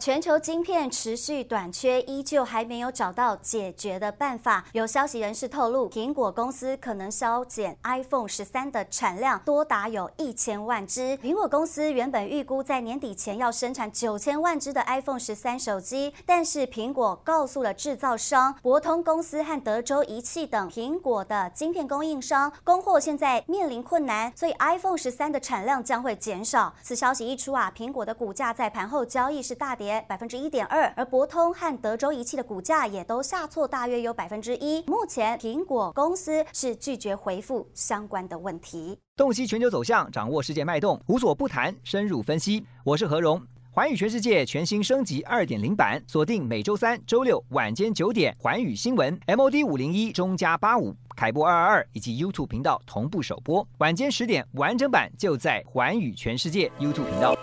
全球晶片持续短缺，依旧还没有找到解决的办法。有消息人士透露，苹果公司可能削减 iPhone 十三的产量，多达有一千万只。苹果公司原本预估在年底前要生产九千万只的 iPhone 十三手机，但是苹果告诉了制造商博通公司和德州仪器等苹果的晶片供应商，供货现在面临困难，所以 iPhone 十三的产量将会减少。此消息一出啊，苹果的股价在盘后交易是大跌。百分之一点二，而博通和德州仪器的股价也都下挫，大约有百分之一。目前苹果公司是拒绝回复相关的问题。洞悉全球走向，掌握世界脉动，无所不谈，深入分析。我是何荣，环宇全世界全新升级二点零版，锁定每周三、周六晚间九点，环宇新闻 MOD 五零一中加八五凯播二二二以及 YouTube 频道同步首播，晚间十点完整版就在环宇全世界 YouTube 频道。